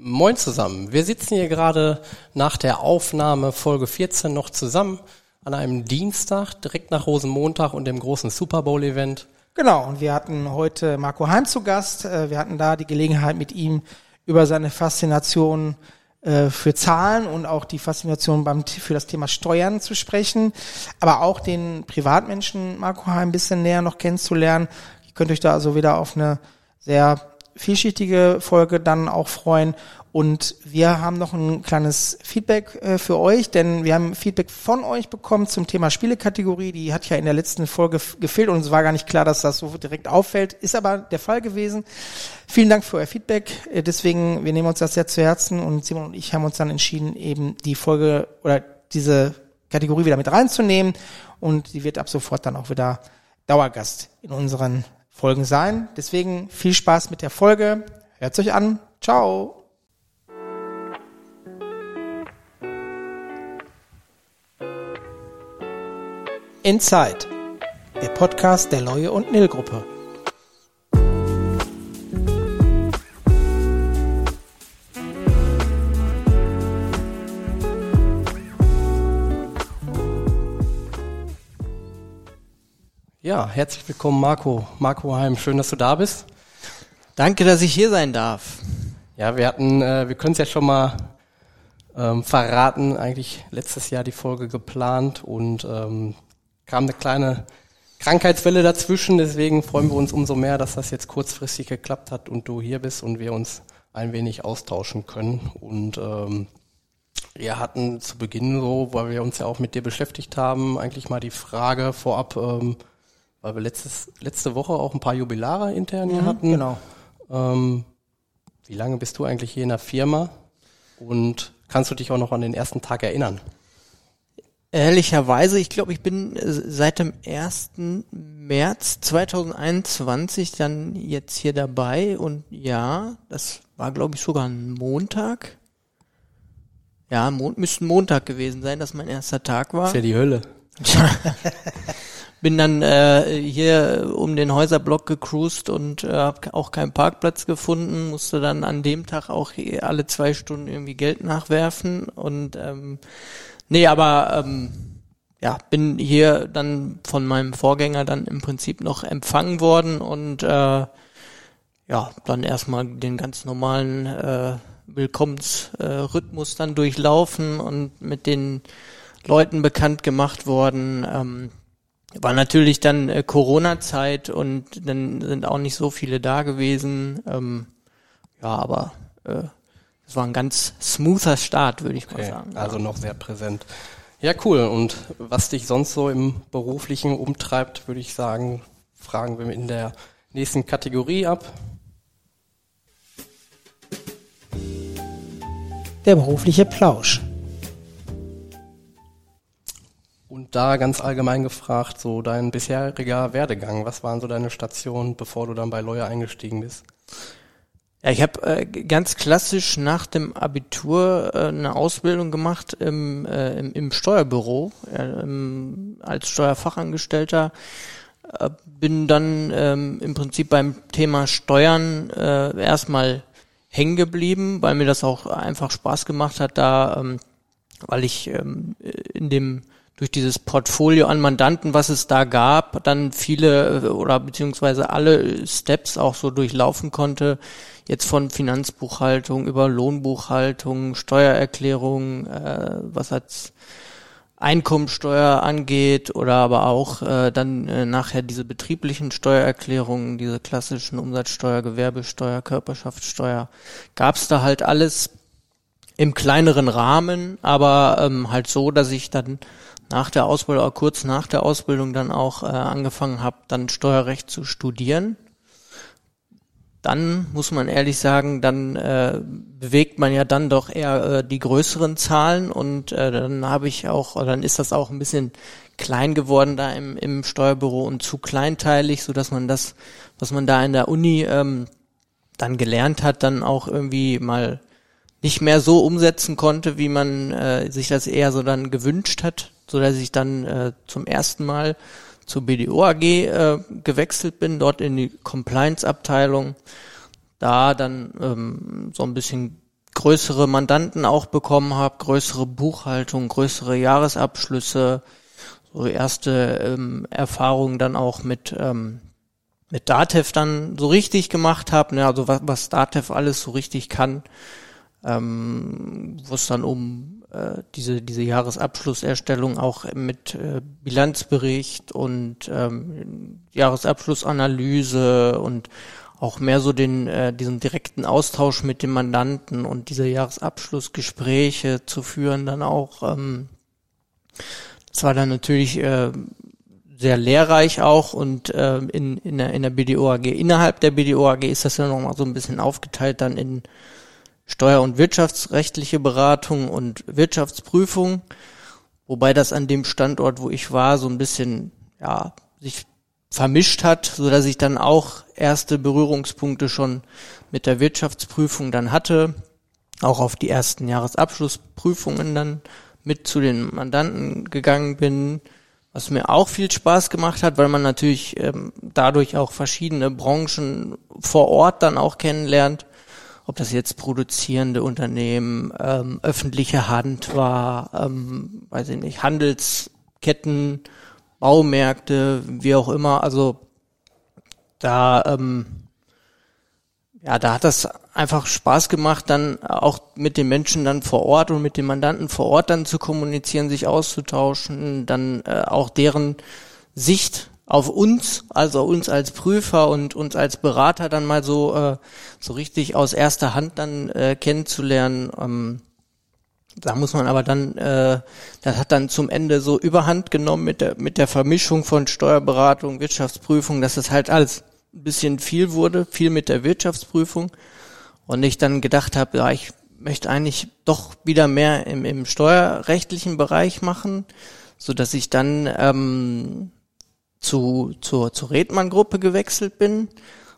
Moin zusammen. Wir sitzen hier gerade nach der Aufnahme Folge 14 noch zusammen an einem Dienstag, direkt nach Rosenmontag und dem großen Super Bowl Event. Genau, und wir hatten heute Marco Heim zu Gast. Äh, wir hatten da die Gelegenheit mit ihm über seine Faszination äh, für Zahlen und auch die Faszination beim, für das Thema Steuern zu sprechen, aber auch den Privatmenschen Marco Heim ein bisschen näher noch kennenzulernen. Ihr könnt euch da also wieder auf eine sehr vielschichtige Folge dann auch freuen. Und wir haben noch ein kleines Feedback äh, für euch, denn wir haben Feedback von euch bekommen zum Thema Spielekategorie. Die hat ja in der letzten Folge gefehlt und es war gar nicht klar, dass das so direkt auffällt. Ist aber der Fall gewesen. Vielen Dank für euer Feedback. Äh, deswegen, wir nehmen uns das sehr zu Herzen und Simon und ich haben uns dann entschieden, eben die Folge oder diese Kategorie wieder mit reinzunehmen und die wird ab sofort dann auch wieder Dauergast in unseren Folgen sein. Deswegen viel Spaß mit der Folge. Hört euch an. Ciao. Inside, der Podcast der Leue und Nil Gruppe. Ja, herzlich willkommen Marco. Marco Heim, schön, dass du da bist. Danke, dass ich hier sein darf. Ja, wir hatten, äh, wir können es ja schon mal ähm, verraten, eigentlich letztes Jahr die Folge geplant und ähm, kam eine kleine Krankheitswelle dazwischen. Deswegen freuen wir uns umso mehr, dass das jetzt kurzfristig geklappt hat und du hier bist und wir uns ein wenig austauschen können. Und ähm, wir hatten zu Beginn so, weil wir uns ja auch mit dir beschäftigt haben, eigentlich mal die Frage vorab, ähm, weil wir letztes, letzte Woche auch ein paar Jubilare intern hier Mhm, hatten. genau. Ähm, wie lange bist du eigentlich hier in der Firma? Und kannst du dich auch noch an den ersten Tag erinnern? Ehrlicherweise, ich glaube, ich bin äh, seit dem 1. März 2021 dann jetzt hier dabei und ja, das war glaube ich sogar ein Montag. Ja, Mon müsste ein Montag gewesen sein, dass mein erster Tag war. ist ja die Hölle. Bin dann äh, hier um den Häuserblock gecruised und äh, habe auch keinen Parkplatz gefunden, musste dann an dem Tag auch alle zwei Stunden irgendwie Geld nachwerfen und ähm, nee, aber ähm, ja, bin hier dann von meinem Vorgänger dann im Prinzip noch empfangen worden und äh, ja, dann erstmal den ganz normalen äh, Willkommensrhythmus äh, dann durchlaufen und mit den Leuten bekannt gemacht worden. Ähm, war natürlich dann äh, Corona-Zeit und dann sind auch nicht so viele da gewesen. Ähm, ja, aber äh, es war ein ganz smoother Start, würde ich mal Okay, sagen. also noch sehr präsent. Ja, cool. Und was dich sonst so im beruflichen umtreibt, würde ich sagen, fragen wir in der nächsten Kategorie ab. Der berufliche Plausch. Da ganz allgemein gefragt, so dein bisheriger Werdegang. Was waren so deine Stationen, bevor du dann bei Lawyer eingestiegen bist? Ja, ich habe äh, ganz klassisch nach dem Abitur äh, eine Ausbildung gemacht im, äh, im, im Steuerbüro im, als Steuerfachangestellter. Äh, bin dann ähm, im Prinzip beim Thema Steuern äh, erstmal hängen geblieben, weil mir das auch einfach Spaß gemacht hat, da, ähm, weil ich ähm, in dem durch dieses Portfolio an Mandanten, was es da gab, dann viele äh, oder beziehungsweise alle Steps auch so durchlaufen konnte. Jetzt von Finanzbuchhaltung über Lohnbuchhaltung, Steuererklärung, äh, was als Einkommensteuer angeht oder aber auch äh, dann äh, nachher diese betrieblichen Steuererklärungen, diese klassischen Umsatzsteuer, Gewerbesteuer, Körperschaftssteuer, gab's da halt alles im kleineren Rahmen, aber ähm, halt so, dass ich dann nach der Ausbildung, oder kurz nach der Ausbildung dann auch äh, angefangen habe, dann Steuerrecht zu studieren. Dann muss man ehrlich sagen, dann äh, bewegt man ja dann doch eher äh, die größeren Zahlen und äh, dann habe ich auch, oder dann ist das auch ein bisschen klein geworden da im, im Steuerbüro und zu kleinteilig, so dass man das, was man da in der Uni ähm, dann gelernt hat, dann auch irgendwie mal nicht mehr so umsetzen konnte, wie man äh, sich das eher so dann gewünscht hat, so dass ich dann äh, zum ersten Mal zur BDO AG äh, gewechselt bin, dort in die Compliance-Abteilung, da dann ähm, so ein bisschen größere Mandanten auch bekommen habe, größere Buchhaltung, größere Jahresabschlüsse, so erste ähm, Erfahrungen dann auch mit ähm, mit Datev dann so richtig gemacht habe, ne, also was, was Datev alles so richtig kann, ähm, wo es dann um äh, diese diese Jahresabschlusserstellung auch mit äh, Bilanzbericht und ähm, Jahresabschlussanalyse und auch mehr so den äh, diesen direkten Austausch mit dem Mandanten und diese Jahresabschlussgespräche zu führen dann auch ähm, das war dann natürlich äh, sehr lehrreich auch und äh, in, in, der, in der BDO AG. Innerhalb der BDO AG ist das ja nochmal so ein bisschen aufgeteilt dann in Steuer- und wirtschaftsrechtliche Beratung und Wirtschaftsprüfung, wobei das an dem Standort, wo ich war, so ein bisschen ja sich vermischt hat, so dass ich dann auch erste Berührungspunkte schon mit der Wirtschaftsprüfung dann hatte, auch auf die ersten Jahresabschlussprüfungen dann mit zu den Mandanten gegangen bin, was mir auch viel Spaß gemacht hat, weil man natürlich ähm, dadurch auch verschiedene Branchen vor Ort dann auch kennenlernt, ob das jetzt produzierende Unternehmen, ähm, öffentliche Hand war, ähm, weiß ich nicht, Handelsketten, Baumärkte, wie auch immer. Also da ähm, ja, da hat das einfach Spaß gemacht, dann auch mit den Menschen dann vor Ort und mit den Mandanten vor Ort dann zu kommunizieren, sich auszutauschen, dann äh, auch deren Sicht auf uns, also uns als Prüfer und uns als Berater dann mal so äh, so richtig aus erster Hand dann äh, kennenzulernen. Ähm, da muss man aber dann, äh, das hat dann zum Ende so Überhand genommen mit der mit der Vermischung von Steuerberatung, Wirtschaftsprüfung, dass es halt alles ein bisschen viel wurde, viel mit der Wirtschaftsprüfung und ich dann gedacht habe, ja, ich möchte eigentlich doch wieder mehr im, im steuerrechtlichen Bereich machen, so dass ich dann ähm, zu zur zur Redmann Gruppe gewechselt bin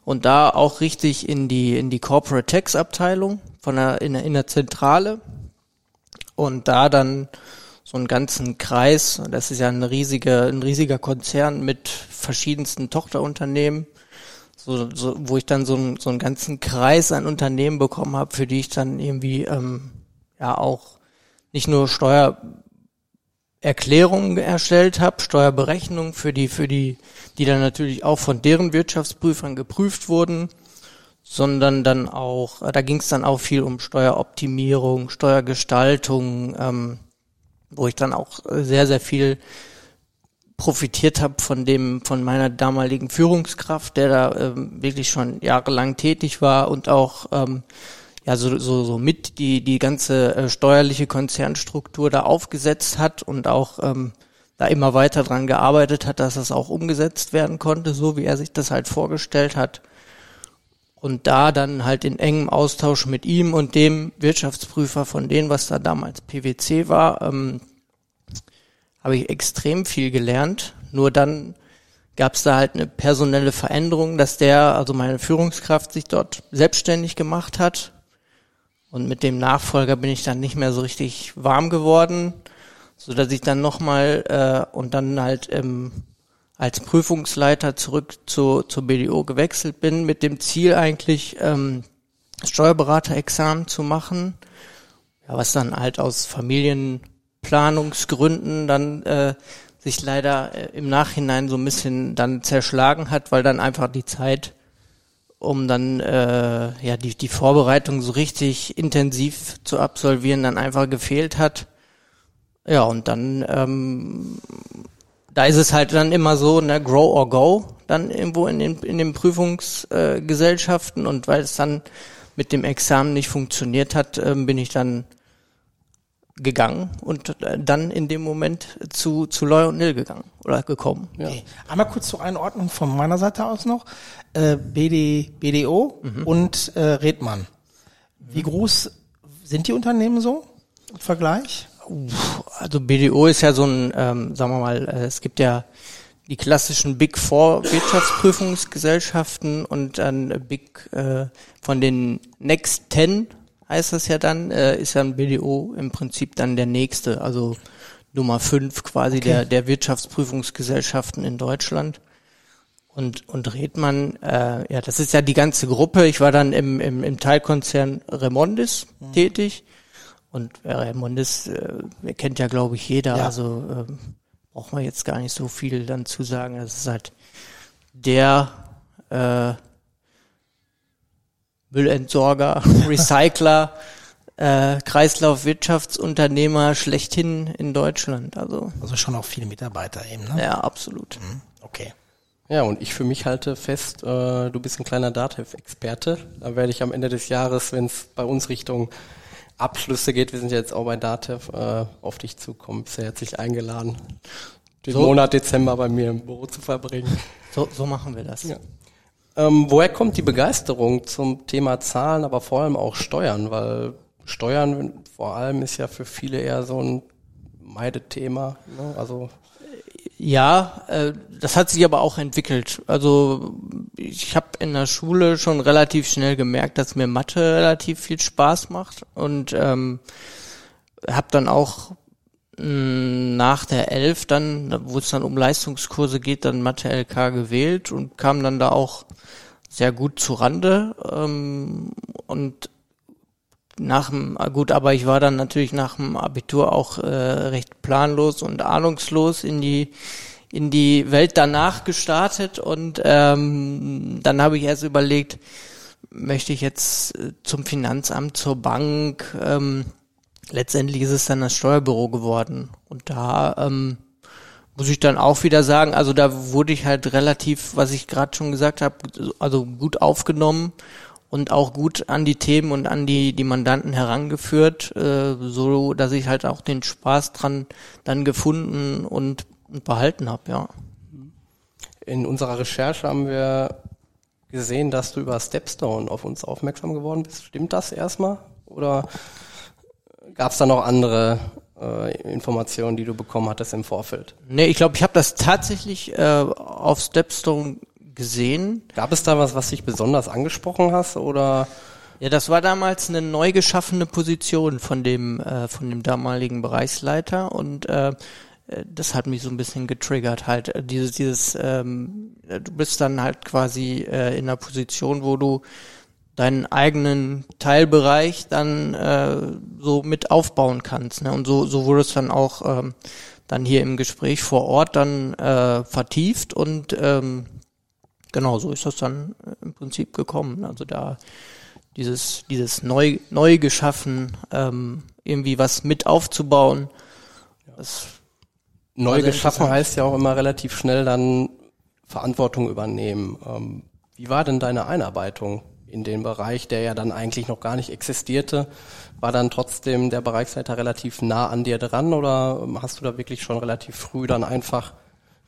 und da auch richtig in die in die Corporate Tax Abteilung von der in der, in der Zentrale. Und da dann so einen ganzen Kreis, das ist ja ein riesiger ein riesiger Konzern mit verschiedensten Tochterunternehmen so, so, wo ich dann so, ein, so einen ganzen Kreis an Unternehmen bekommen habe, für die ich dann irgendwie ähm, ja auch nicht nur Steuererklärungen erstellt habe, Steuerberechnungen für die, für die, die dann natürlich auch von deren Wirtschaftsprüfern geprüft wurden, sondern dann auch, äh, da ging es dann auch viel um Steueroptimierung, Steuergestaltung, ähm, wo ich dann auch sehr, sehr viel profitiert habe von dem, von meiner damaligen Führungskraft, der da ähm, wirklich schon jahrelang tätig war und auch ähm, ja so, so, so mit die, die ganze äh, steuerliche Konzernstruktur da aufgesetzt hat und auch ähm, da immer weiter dran gearbeitet hat, dass das auch umgesetzt werden konnte, so wie er sich das halt vorgestellt hat. Und da dann halt in engem Austausch mit ihm und dem Wirtschaftsprüfer von denen, was da damals PwC war, ähm, habe ich extrem viel gelernt. Nur dann gab es da halt eine personelle Veränderung, dass der, also meine Führungskraft, sich dort selbstständig gemacht hat. Und mit dem Nachfolger bin ich dann nicht mehr so richtig warm geworden, so dass ich dann nochmal äh, und dann halt ähm, als Prüfungsleiter zurück zu, zur BDO gewechselt bin, mit dem Ziel eigentlich ähm, Steuerberaterexamen zu machen, ja, was dann halt aus Familien Planungsgründen dann äh, sich leider äh, im Nachhinein so ein bisschen dann zerschlagen hat, weil dann einfach die Zeit, um dann äh, ja die die Vorbereitung so richtig intensiv zu absolvieren, dann einfach gefehlt hat. Ja und dann ähm, da ist es halt dann immer so, ne, grow or go, dann irgendwo in den in den Prüfungsgesellschaften äh, und weil es dann mit dem Examen nicht funktioniert hat, äh, bin ich dann gegangen und äh, dann in dem Moment zu, zu Loy und Nil gegangen oder gekommen. Ja. Okay. Einmal kurz zur Einordnung von meiner Seite aus noch. Äh, BD, BDO mhm. und äh, Redmann. Wie groß sind die Unternehmen so im Vergleich? Also BDO ist ja so ein, ähm, sagen wir mal, äh, es gibt ja die klassischen Big Four Wirtschaftsprüfungsgesellschaften und dann Big äh, von den Next Ten heißt das ja dann, äh, ist ja ein BDO im Prinzip dann der nächste, also Nummer fünf quasi okay. der, der Wirtschaftsprüfungsgesellschaften in Deutschland. Und, und Redmann, äh, ja, das ist ja die ganze Gruppe. Ich war dann im, im, im Teilkonzern Remondis mhm. tätig. Und äh, Remondis, äh, kennt ja, glaube ich, jeder. Ja. Also äh, braucht man jetzt gar nicht so viel dann zu sagen. Das ist halt der äh, Müllentsorger, Recycler, äh, Kreislaufwirtschaftsunternehmer schlechthin in Deutschland. Also, also schon auch viele Mitarbeiter eben, ne? Ja, absolut. Mhm. Okay. Ja, und ich für mich halte fest, äh, du bist ein kleiner Datev-Experte. Da werde ich am Ende des Jahres, wenn es bei uns Richtung Abschlüsse geht, wir sind jetzt auch bei Datev, äh, auf dich zukommen. Bist ja herzlich eingeladen, den so. Monat Dezember bei mir im Büro zu verbringen. So, so machen wir das. Ja. Ähm, woher kommt die Begeisterung zum Thema Zahlen, aber vor allem auch Steuern? Weil Steuern vor allem ist ja für viele eher so ein Meidethema. Ne? Also ja, äh, das hat sich aber auch entwickelt. Also ich habe in der Schule schon relativ schnell gemerkt, dass mir Mathe relativ viel Spaß macht und ähm, habe dann auch mh, mm, nach der Elf dann, wo es dann um Leistungskurse geht, dann Mathe LK gewählt und kam dann da auch sehr gut zu Rande ähm, und nach dem, gut, aber ich war dann natürlich nach dem Abitur auch äh, recht planlos und ahnungslos in die in die Welt danach gestartet und ähm, dann habe ich erst überlegt, möchte ich jetzt äh, zum Finanzamt, zur Bank. Ähm, letztendlich ist es dann das Steuerbüro geworden und da ähm, muss ich dann auch wieder sagen, also da wurde ich halt relativ, was ich gerade schon gesagt habe, also gut aufgenommen und auch gut an die Themen und an die, die Mandanten herangeführt, äh, so dass ich halt auch den Spaß dran dann gefunden und, und behalten habe, ja. In unserer Recherche haben wir gesehen, dass du über Stepstone auf uns aufmerksam geworden bist. Stimmt das erstmal? Oder gab es da noch andere äh, Informationen, die du bekommen hattest im Vorfeld? Nee, ich glaube, ich habe das tatsächlich äh, auf Stepstone gesehen. Gab es da was, was dich besonders angesprochen hast oder? Ja, das war damals eine neu geschaffene Position von dem äh, von dem damaligen Bereichsleiter und äh, das hat mich so ein bisschen getriggert halt dieses dieses ähm, du bist dann halt quasi äh, in einer Position, wo du deinen eigenen Teilbereich dann äh, so mit aufbauen kannst ne? und so so wurde es dann auch ähm, dann hier im Gespräch vor Ort dann äh, vertieft und ähm, genau, so ist das dann äh, im Prinzip gekommen. Also da dieses, dieses neu, neu geschaffen, ähm, irgendwie was mit aufzubauen. Das neu geschaffen heißt ja auch immer relativ schnell dann Verantwortung übernehmen. Ähm, wie war denn deine Einarbeitung in den Bereich, der ja dann eigentlich noch gar nicht existierte? War dann trotzdem der Bereichsleiter relativ nah an dir dran oder hast du da wirklich schon relativ früh dann einfach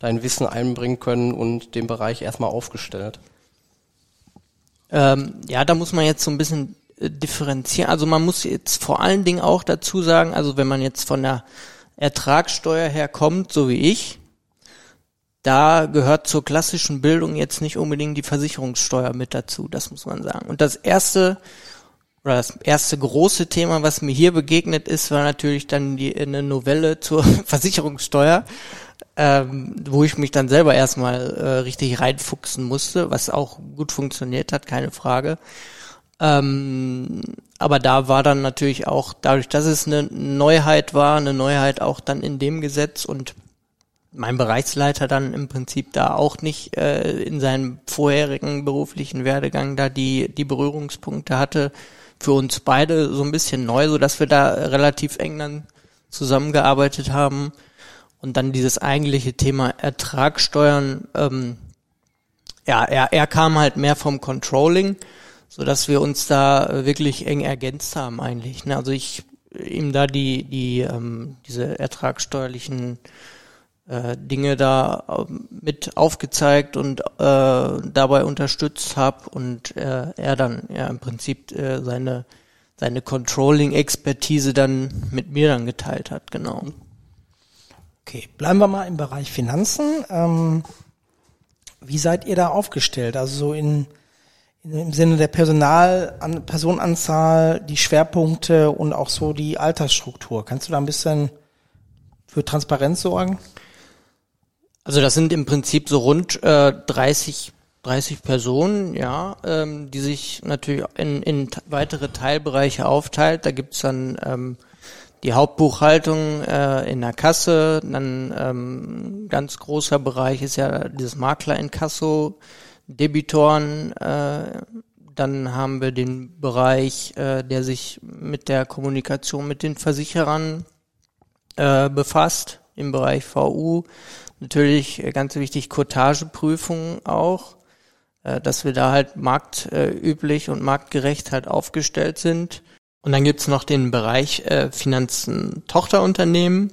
dein Wissen einbringen können und den Bereich erstmal aufgestellt? Ähm, ja, da muss man jetzt so ein bisschen äh, differenzieren. Also man muss jetzt vor allen Dingen auch dazu sagen, also wenn man jetzt von der Ertragssteuer her kommt, so wie ich, da gehört zur klassischen Bildung jetzt nicht unbedingt die Versicherungssteuer mit dazu, das muss man sagen. Und das erste oder das erste große Thema, was mir hier begegnet ist, war natürlich dann die eine Novelle zur Versicherungssteuer ähm, wo ich mich dann selber erstmal äh, richtig reinfuchsen musste, was auch gut funktioniert hat, keine Frage. Ähm, aber da war dann natürlich auch, dadurch, dass es eine Neuheit war, eine Neuheit auch dann in dem Gesetz und mein Bereichsleiter dann im Prinzip da auch nicht äh, in seinem vorherigen beruflichen Werdegang da die, die Berührungspunkte hatte, für uns beide so ein bisschen neu, so dass wir da relativ eng dann zusammengearbeitet haben und dann dieses eigentliche Thema Ertragssteuern, ähm, ja, er, er kam halt mehr vom Controlling, so dass wir uns da wirklich eng ergänzt haben eigentlich. Ne? Also ich ihm da die die ähm, diese ertragssteuerlichen äh, Dinge da äh, mit aufgezeigt und äh, dabei unterstützt habe und äh, er dann ja im Prinzip äh, seine seine Controlling-Expertise dann mit mir dann geteilt hat, genau. Okay, bleiben wir mal im Bereich Finanzen. Ähm, wie seid ihr da aufgestellt? Also so in, in im Sinne der Personal, an, Personenanzahl, die Schwerpunkte und auch so die Altersstruktur. Kannst du da ein bisschen für Transparenz sorgen? Also das sind im Prinzip so rund äh, 30 30 Personen, ja, ähm, die sich natürlich in, in weitere Teilbereiche aufteilt. Da gibt's dann ähm, die Hauptbuchhaltung äh, in der Kasse, dann ähm, ganz großer Bereich ist ja dieses Makler-Inkasso, Debitoren, äh, dann haben wir den Bereich, äh, der sich mit der Kommunikation mit den Versicherern äh, befasst, im Bereich VU. Natürlich äh, ganz wichtig Cotageprüfungen auch, äh, dass wir da halt marktüblich und marktgerecht halt aufgestellt sind. Und dann gibt's noch den Bereich äh, Finanzen Tochterunternehmen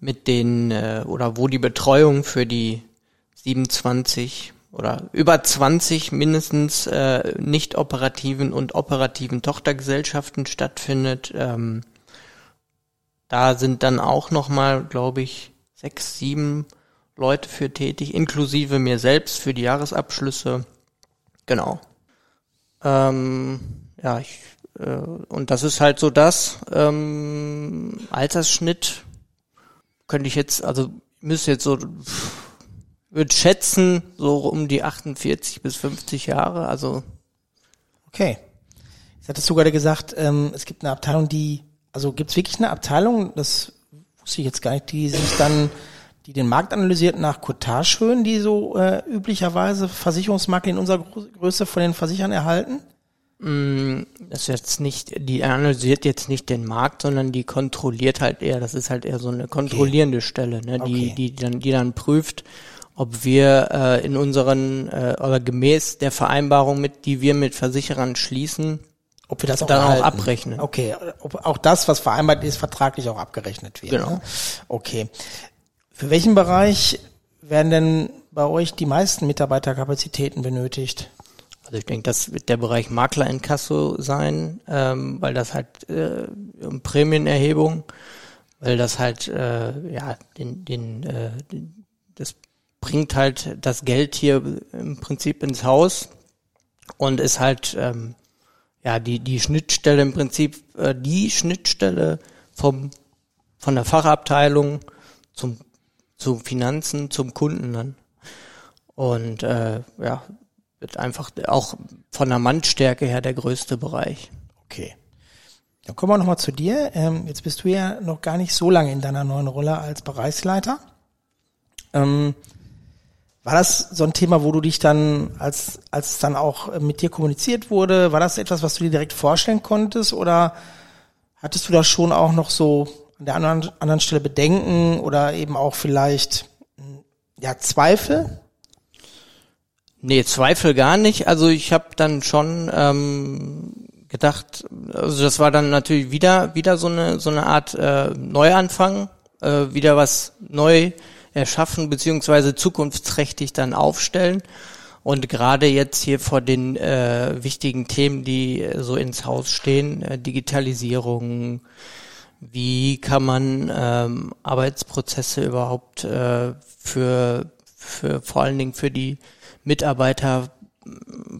mit den äh, oder wo die Betreuung für die 27 oder über 20 mindestens äh, nicht operativen und operativen Tochtergesellschaften stattfindet. Ähm, da sind dann auch nochmal, glaube ich, sechs, sieben Leute für tätig, inklusive mir selbst für die Jahresabschlüsse. Genau. Ähm, ja, ich äh, und das ist halt so das. Ähm, Altersschnitt könnte ich jetzt, also müsste jetzt so, würde schätzen, so um die 48 bis 50 Jahre, also. Okay. Jetzt hattest du gerade gesagt, ähm, es gibt eine Abteilung, die, also gibt es wirklich eine Abteilung, das wusste ich jetzt gar nicht, die sich dann, die den Markt analysiert nach Cotagehöhen, die so äh, üblicherweise Versicherungsmakler in unserer Größe von den Versichern erhalten? Mm, das ist jetzt nicht, die analysiert jetzt nicht den Markt, sondern die kontrolliert halt eher, das ist halt eher so eine kontrollierende okay. Stelle, ne, die, okay. die, dann, die dann prüft, ob wir äh, in unseren, äh, oder gemäß der Vereinbarung mit, die wir mit Versicherern schließen, ob wir das auch dann auch abrechnen. Okay, ob auch das, was vereinbart ist, vertraglich auch abgerechnet wird. Genau. Ne? Okay. Für welchen Bereich werden denn bei euch die meisten Mitarbeiterkapazitäten benötigt? Also ich denke, das wird der Bereich Makler-Inkasso sein, ähm, weil das halt äh, um Prämienerhebung, weil das halt äh, ja den, den, äh, den das bringt halt das Geld hier im Prinzip ins Haus und ist halt ähm, ja die die Schnittstelle im Prinzip äh, die Schnittstelle vom von der Fachabteilung zum zu Finanzen zum Kunden dann. Und äh, ja wird einfach auch von der Mannstärke her der größte Bereich. Okay. Dann kommen wir nochmal zu dir. Ähm, jetzt bist du ja noch gar nicht so lange in deiner neuen Rolle als Bereichsleiter. Ähm, war das so ein Thema, wo du dich dann, als, als dann auch mit dir kommuniziert wurde, war das etwas, was du dir direkt vorstellen konntest oder hattest du da schon auch noch so an der anderen, anderen Stelle Bedenken oder eben auch vielleicht ja, Zweifel? Nee, Zweifel gar nicht. Also ich habe dann schon ähm, gedacht, also das war dann natürlich wieder wieder so eine so eine Art äh, Neuanfang, äh, wieder was neu erschaffen beziehungsweise zukunftsträchtig dann aufstellen. Und gerade jetzt hier vor den äh, wichtigen Themen, die so ins Haus stehen, äh, Digitalisierung, wie kann man ähm, Arbeitsprozesse überhaupt äh, für, für vor allen Dingen für die Mitarbeiter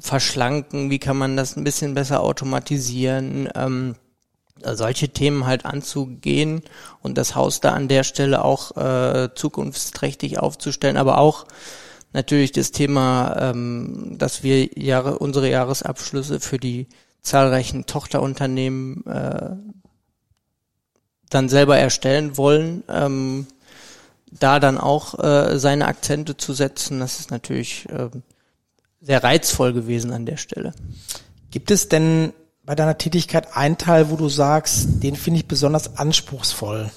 verschlanken, wie kann man das ein bisschen besser automatisieren, ähm, solche Themen halt anzugehen und das Haus da an der Stelle auch äh, zukunftsträchtig aufzustellen, aber auch natürlich das Thema, ähm, dass wir Jahre, unsere Jahresabschlüsse für die zahlreichen Tochterunternehmen äh, dann selber erstellen wollen. Ähm, da dann auch äh, seine Akzente zu setzen, das ist natürlich äh, sehr reizvoll gewesen an der Stelle. Gibt es denn bei deiner Tätigkeit einen Teil, wo du sagst, den finde ich besonders anspruchsvoll?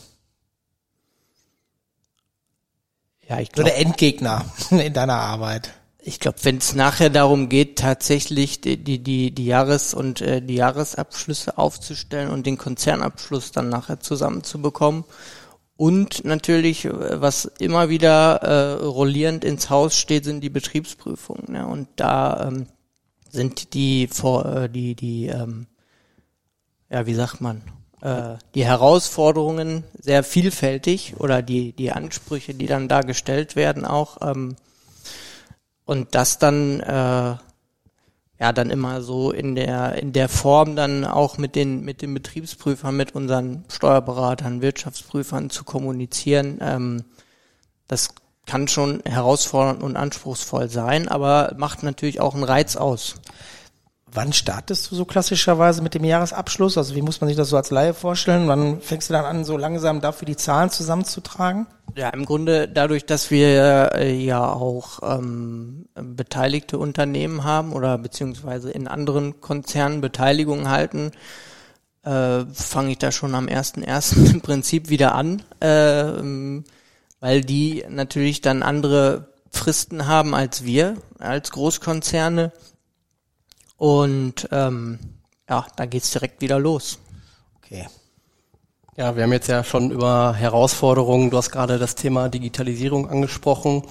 Ja, ich glaube. Oder Endgegner in deiner Arbeit. Ich glaube, wenn es nachher darum geht, tatsächlich die, die, die, die Jahres- und äh, die Jahresabschlüsse aufzustellen und den Konzernabschluss dann nachher zusammenzubekommen und natürlich, äh, was immer wieder äh, rollierend ins Haus steht, sind die Betriebsprüfungen. Ne? Und da ähm, sind die vor äh, die die ähm, ja wie sagt man äh, die Herausforderungen sehr vielfältig oder die die Ansprüche, die dann da gestellt werden auch ähm, und das dann äh, ja dann immer so in der in der Form dann auch mit den mit den Betriebsprüfern, mit unseren Steuerberatern, Wirtschaftsprüfern zu kommunizieren. Ähm, das kann schon herausfordernd und anspruchsvoll sein, aber macht natürlich auch einen Reiz aus. Wann startest du so klassischerweise mit dem Jahresabschluss? Also wie muss man sich das so als Laie vorstellen? Wann fängst du dann an, so langsam dafür die Zahlen zusammenzutragen? Ja, im Grunde dadurch, dass wir äh, ja auch ähm, beteiligte Unternehmen haben oder beziehungsweise in anderen Konzernen Beteiligungen halten, äh, fange ich da schon am 1.1. im Prinzip wieder an, äh, weil die natürlich dann andere Fristen haben als wir, als Großkonzerne. Und ähm, ja, da geht's direkt wieder los. Okay. Ja, wir haben jetzt ja schon über Herausforderungen, du hast gerade das Thema Digitalisierung angesprochen,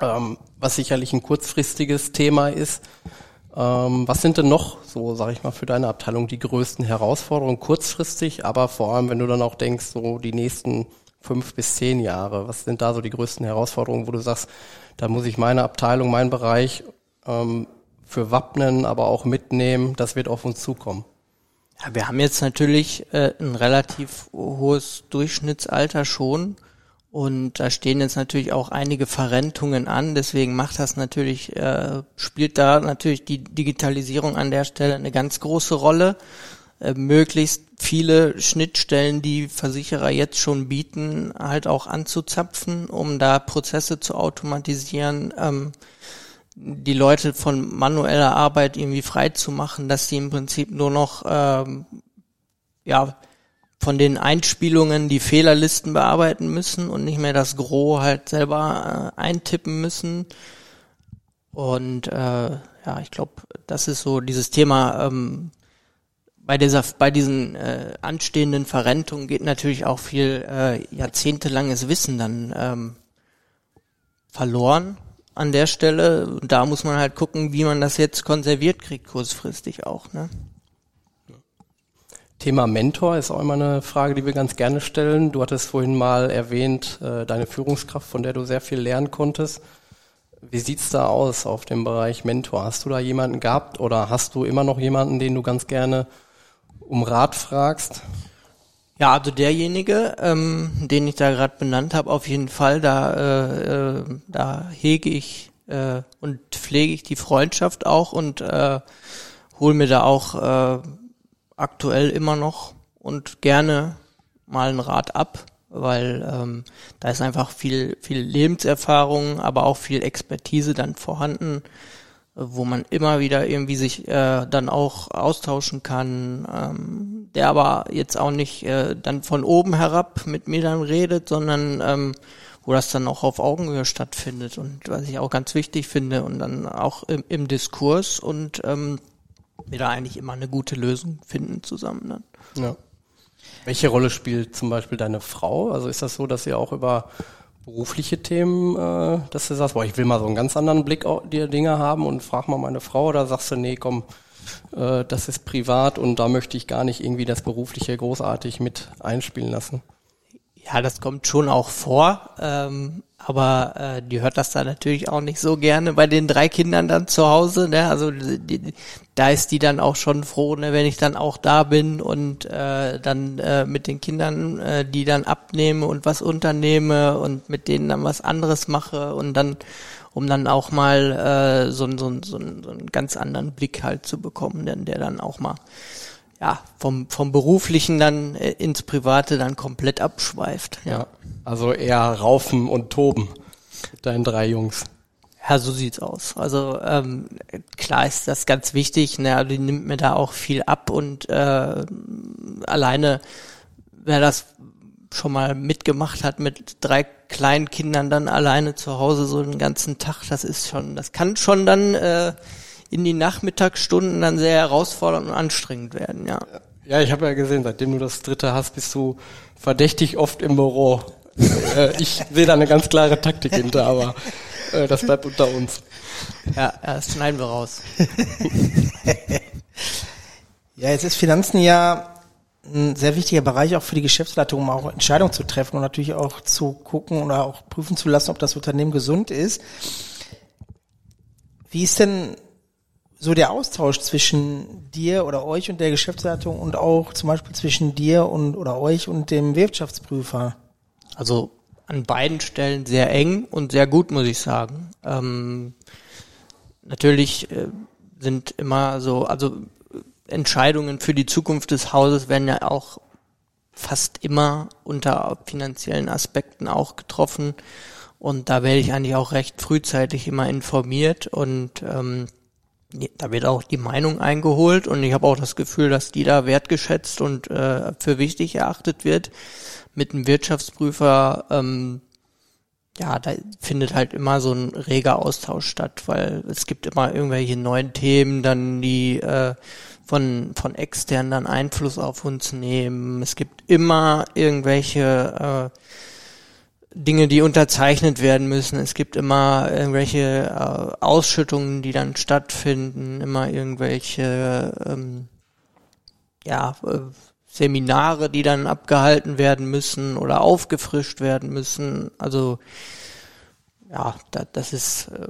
ähm, was sicherlich ein kurzfristiges Thema ist. Ähm, was sind denn noch, so sage ich mal, für deine Abteilung die größten Herausforderungen kurzfristig, aber vor allem, wenn du dann auch denkst, so die nächsten fünf bis zehn Jahre, was sind da so die größten Herausforderungen, wo du sagst, da muss ich meine Abteilung, meinen Bereich ähm, für wappnen, aber auch mitnehmen, das wird auf uns zukommen. Ja, wir haben jetzt natürlich äh, ein relativ hohes Durchschnittsalter schon und da stehen jetzt natürlich auch einige Verrentungen an, deswegen macht das natürlich, äh, spielt da natürlich die Digitalisierung an der Stelle eine ganz große Rolle. Äh, möglichst viele Schnittstellen, die Versicherer jetzt schon bieten, halt auch anzuzapfen, um da Prozesse zu automatisieren. Ähm, die Leute von manueller Arbeit irgendwie frei zu machen, dass sie im Prinzip nur noch ähm, ja von den Einspielungen die Fehlerlisten bearbeiten müssen und nicht mehr das Gros halt selber äh, eintippen müssen. Und äh, ja, ich glaube, das ist so dieses Thema. Ähm, bei dieser, bei diesen äh, anstehenden Verrentungen geht natürlich auch viel äh, jahrzehntelanges Wissen dann ähm, verloren an der Stelle. Da muss man halt gucken, wie man das jetzt konserviert kriegt, kurzfristig auch. Ne? Thema Mentor ist auch immer eine Frage, die wir ganz gerne stellen. Du hattest vorhin mal erwähnt, äh, deine Führungskraft, von der du sehr viel lernen konntest. Wie sieht's da aus auf dem Bereich Mentor? Hast du da jemanden gehabt oder hast du immer noch jemanden, den du ganz gerne um Rat fragst? Ja, also derjenige, ähm, den ich da gerade benannt habe, auf jeden Fall, da, äh, äh, da hege ich äh, und pflege ich die Freundschaft auch und äh, hole mir da auch äh, aktuell immer noch und gerne mal einen Rat ab, weil ähm, da ist einfach viel, viel Lebenserfahrung, aber auch viel Expertise dann vorhanden wo man immer wieder irgendwie sich äh, dann auch austauschen kann, ähm, der aber jetzt auch nicht äh, dann von oben herab mit mir dann redet, sondern ähm, wo das dann auch auf Augenhöhe stattfindet und was ich auch ganz wichtig finde und dann auch im, im Diskurs und ähm, wir da eigentlich immer eine gute Lösung finden zusammen dann. Ja. Welche Rolle spielt zum Beispiel deine Frau? Also ist das so, dass ihr auch über berufliche Themen, äh, dass du sagst, boah, ich will mal so einen ganz anderen Blick auf die Dinge haben und frag mal meine Frau oder sagst du, nee, komm, äh, das ist privat und da möchte ich gar nicht irgendwie das Berufliche großartig mit einspielen lassen? Ja, das kommt schon auch vor, ähm, aber äh, die hört das da natürlich auch nicht so gerne bei den drei Kindern dann zu Hause. Ne? Also die, da ist die dann auch schon froh, ne, wenn ich dann auch da bin und äh, dann äh, mit den Kindern, äh, die dann abnehme und was unternehme und mit denen dann was anderes mache und dann um dann auch mal äh, so, so, so, so einen ganz anderen Blick halt zu bekommen, denn der dann auch mal ja, vom, vom Beruflichen dann äh, ins Private dann komplett abschweift. Ja. ja. Also eher raufen und toben deinen drei Jungs. Ja, so sieht's aus. Also ähm, klar ist das ganz wichtig. Ne? Also die nimmt mir da auch viel ab und äh, alleine, wer das schon mal mitgemacht hat mit drei kleinen Kindern dann alleine zu Hause so den ganzen Tag, das ist schon, das kann schon dann äh, in die Nachmittagsstunden dann sehr herausfordernd und anstrengend werden, ja. Ja, ich habe ja gesehen, seitdem du das dritte hast, bist du verdächtig oft im Büro. äh, ich sehe da eine ganz klare Taktik hinter, aber äh, das bleibt unter uns. Ja, das schneiden wir raus. ja, jetzt ist Finanzen ja ein sehr wichtiger Bereich auch für die Geschäftsleitung, um auch Entscheidungen zu treffen und natürlich auch zu gucken oder auch prüfen zu lassen, ob das Unternehmen gesund ist. Wie ist denn so der Austausch zwischen dir oder euch und der Geschäftsleitung und auch zum Beispiel zwischen dir und oder euch und dem Wirtschaftsprüfer? Also an beiden Stellen sehr eng und sehr gut, muss ich sagen. Ähm, natürlich äh, sind immer so, also Entscheidungen für die Zukunft des Hauses werden ja auch fast immer unter finanziellen Aspekten auch getroffen. Und da werde ich eigentlich auch recht frühzeitig immer informiert und ähm, da wird auch die Meinung eingeholt und ich habe auch das Gefühl, dass die da wertgeschätzt und äh, für wichtig erachtet wird. Mit einem Wirtschaftsprüfer, ähm, ja, da findet halt immer so ein reger Austausch statt, weil es gibt immer irgendwelche neuen Themen, dann die äh, von, von extern dann Einfluss auf uns nehmen. Es gibt immer irgendwelche äh, Dinge, die unterzeichnet werden müssen. Es gibt immer irgendwelche äh, Ausschüttungen, die dann stattfinden, immer irgendwelche ähm, ja, äh, Seminare, die dann abgehalten werden müssen oder aufgefrischt werden müssen. Also ja, da, das ist äh,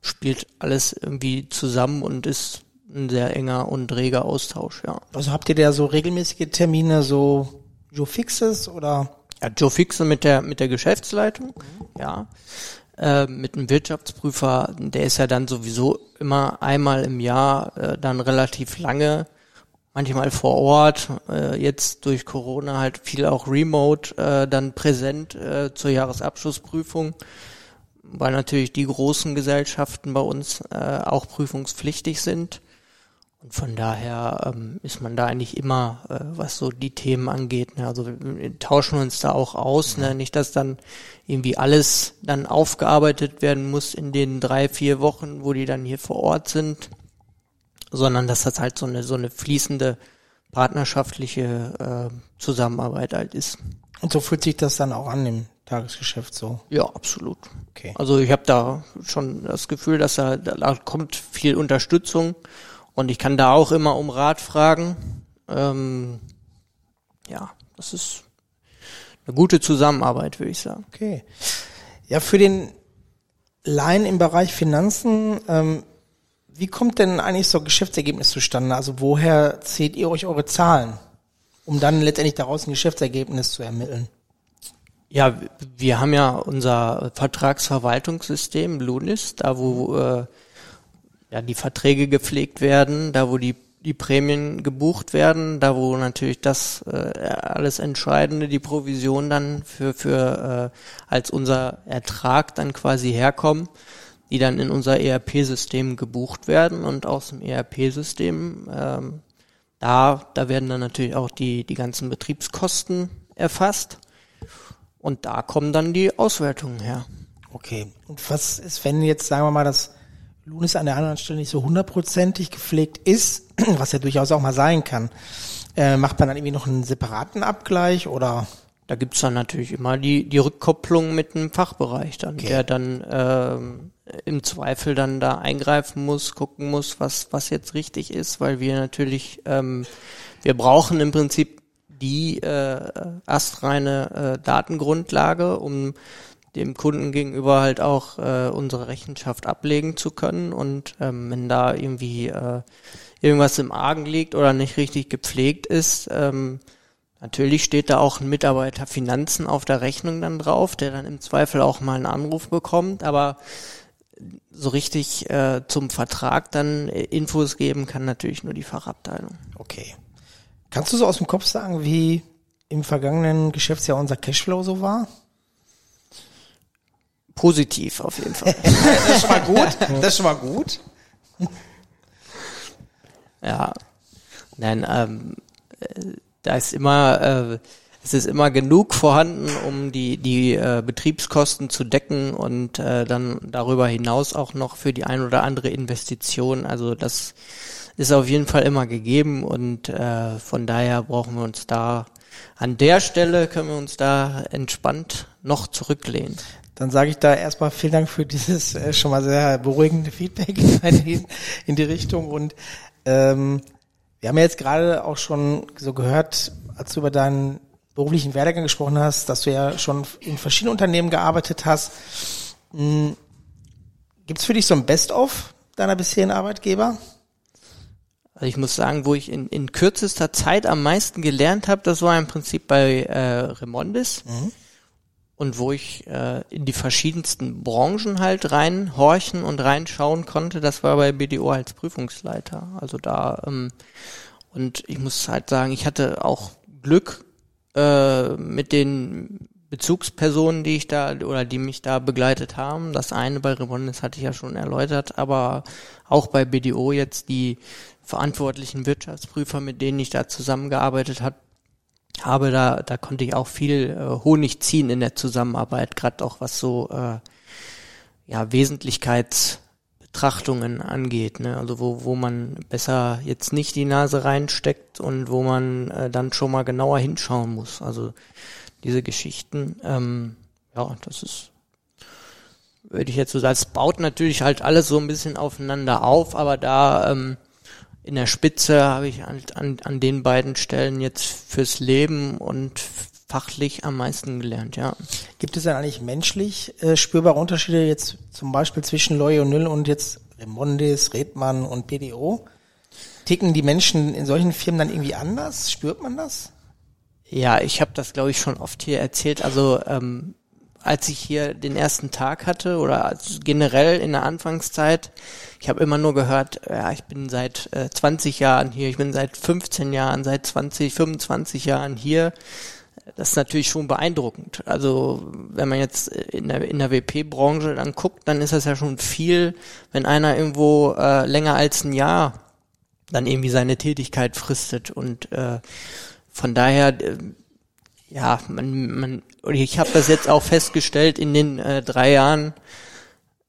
spielt alles irgendwie zusammen und ist ein sehr enger und reger Austausch, ja. Also habt ihr da so regelmäßige Termine, so Joe Fixes oder? Ja, Joe Fixe mit der mit der Geschäftsleitung, mhm. ja. Äh, mit einem Wirtschaftsprüfer, der ist ja dann sowieso immer einmal im Jahr äh, dann relativ lange, manchmal vor Ort, äh, jetzt durch Corona halt viel auch remote äh, dann präsent äh, zur Jahresabschlussprüfung weil natürlich die großen Gesellschaften bei uns äh, auch prüfungspflichtig sind. Und von daher ähm, ist man da eigentlich immer, äh, was so die Themen angeht. Ne? Also wir tauschen uns da auch aus, ne? nicht, dass dann irgendwie alles dann aufgearbeitet werden muss in den drei, vier Wochen, wo die dann hier vor Ort sind, sondern dass das halt so eine so eine fließende partnerschaftliche äh, Zusammenarbeit halt ist. Und so fühlt sich das dann auch an im Tagesgeschäft so? Ja, absolut. Okay. Also ich habe da schon das Gefühl, dass da, da kommt viel Unterstützung und ich kann da auch immer um Rat fragen. Ähm, ja, das ist eine gute Zusammenarbeit, würde ich sagen. Okay. Ja, für den Laien im Bereich Finanzen, ähm, wie kommt denn eigentlich so Geschäftsergebnis zustande? Also woher zählt ihr euch eure Zahlen, um dann letztendlich daraus ein Geschäftsergebnis zu ermitteln? Ja, wir haben ja unser Vertragsverwaltungssystem Lunis, da wo äh, ja, die Verträge gepflegt werden, da wo die, die Prämien gebucht werden, da wo natürlich das äh, alles Entscheidende, die Provision dann für, für äh, als unser Ertrag dann quasi herkommen, die dann in unser ERP-System gebucht werden und aus dem ERP-System ähm, da, da werden dann natürlich auch die, die ganzen Betriebskosten erfasst und da kommen dann die Auswertungen her. Okay. Und was ist, wenn jetzt, sagen wir mal, das Lunis an der anderen Stelle nicht so hundertprozentig gepflegt ist, was ja durchaus auch mal sein kann, äh, macht man dann irgendwie noch einen separaten Abgleich oder? Da gibt's dann natürlich immer die, die Rückkopplung mit einem Fachbereich dann, okay. der dann ähm, im Zweifel dann da eingreifen muss, gucken muss, was, was jetzt richtig ist, weil wir natürlich, ähm, wir brauchen im Prinzip die äh, astreine äh, Datengrundlage, um dem Kunden gegenüber halt auch äh, unsere Rechenschaft ablegen zu können. Und ähm, wenn da irgendwie äh, irgendwas im Argen liegt oder nicht richtig gepflegt ist, ähm, natürlich steht da auch ein Mitarbeiter Finanzen auf der Rechnung dann drauf, der dann im Zweifel auch mal einen Anruf bekommt, aber so richtig äh, zum Vertrag dann äh, Infos geben kann natürlich nur die Fachabteilung. Okay. Kannst du so aus dem Kopf sagen, wie im vergangenen Geschäftsjahr unser Cashflow so war? Positiv auf jeden Fall. das mal gut. Das mal gut. Ja. Nein, ähm, äh, da ist immer, äh, es ist immer genug vorhanden, um die, die äh, Betriebskosten zu decken und äh, dann darüber hinaus auch noch für die ein oder andere Investition. Also das ist auf jeden Fall immer gegeben und äh, von daher brauchen wir uns da an der Stelle können wir uns da entspannt noch zurücklehnen. Dann sage ich da erstmal vielen Dank für dieses äh, schon mal sehr beruhigende Feedback in, in die Richtung. Und ähm, wir haben ja jetzt gerade auch schon so gehört, als du über deinen beruflichen Werdegang gesprochen hast, dass du ja schon in verschiedenen Unternehmen gearbeitet hast. Hm, Gibt es für dich so ein Best-of deiner bisherigen Arbeitgeber? Also ich muss sagen, wo ich in, in kürzester Zeit am meisten gelernt habe, das war im Prinzip bei äh, Remondis. Mhm und wo ich äh, in die verschiedensten Branchen halt reinhorchen und reinschauen konnte, das war bei BDO als Prüfungsleiter. Also da ähm, und ich muss halt sagen, ich hatte auch Glück äh, mit den Bezugspersonen, die ich da oder die mich da begleitet haben. Das eine bei Rebonis hatte ich ja schon erläutert, aber auch bei BDO jetzt die verantwortlichen Wirtschaftsprüfer, mit denen ich da zusammengearbeitet habe, habe da, da konnte ich auch viel äh, Honig ziehen in der Zusammenarbeit, gerade auch was so äh, ja Wesentlichkeitsbetrachtungen angeht, ne? Also wo, wo man besser jetzt nicht die Nase reinsteckt und wo man äh, dann schon mal genauer hinschauen muss. Also diese Geschichten, ähm, ja, das ist würde ich jetzt so sagen, es baut natürlich halt alles so ein bisschen aufeinander auf, aber da ähm, in der Spitze habe ich an, an, an den beiden Stellen jetzt fürs Leben und fachlich am meisten gelernt, ja. Gibt es denn eigentlich menschlich äh, spürbare Unterschiede jetzt zum Beispiel zwischen Loy und Null und jetzt Remondis, Redmann und BDO? Ticken die Menschen in solchen Firmen dann irgendwie anders? Spürt man das? Ja, ich habe das, glaube ich, schon oft hier erzählt. Also ähm, als ich hier den ersten Tag hatte oder generell in der Anfangszeit, ich habe immer nur gehört, ja, ich bin seit äh, 20 Jahren hier, ich bin seit 15 Jahren, seit 20, 25 Jahren hier. Das ist natürlich schon beeindruckend. Also wenn man jetzt in der, in der WP-Branche dann guckt, dann ist das ja schon viel, wenn einer irgendwo äh, länger als ein Jahr dann irgendwie seine Tätigkeit fristet. Und äh, von daher, äh, ja, man, man, ich habe das jetzt auch festgestellt in den äh, drei Jahren,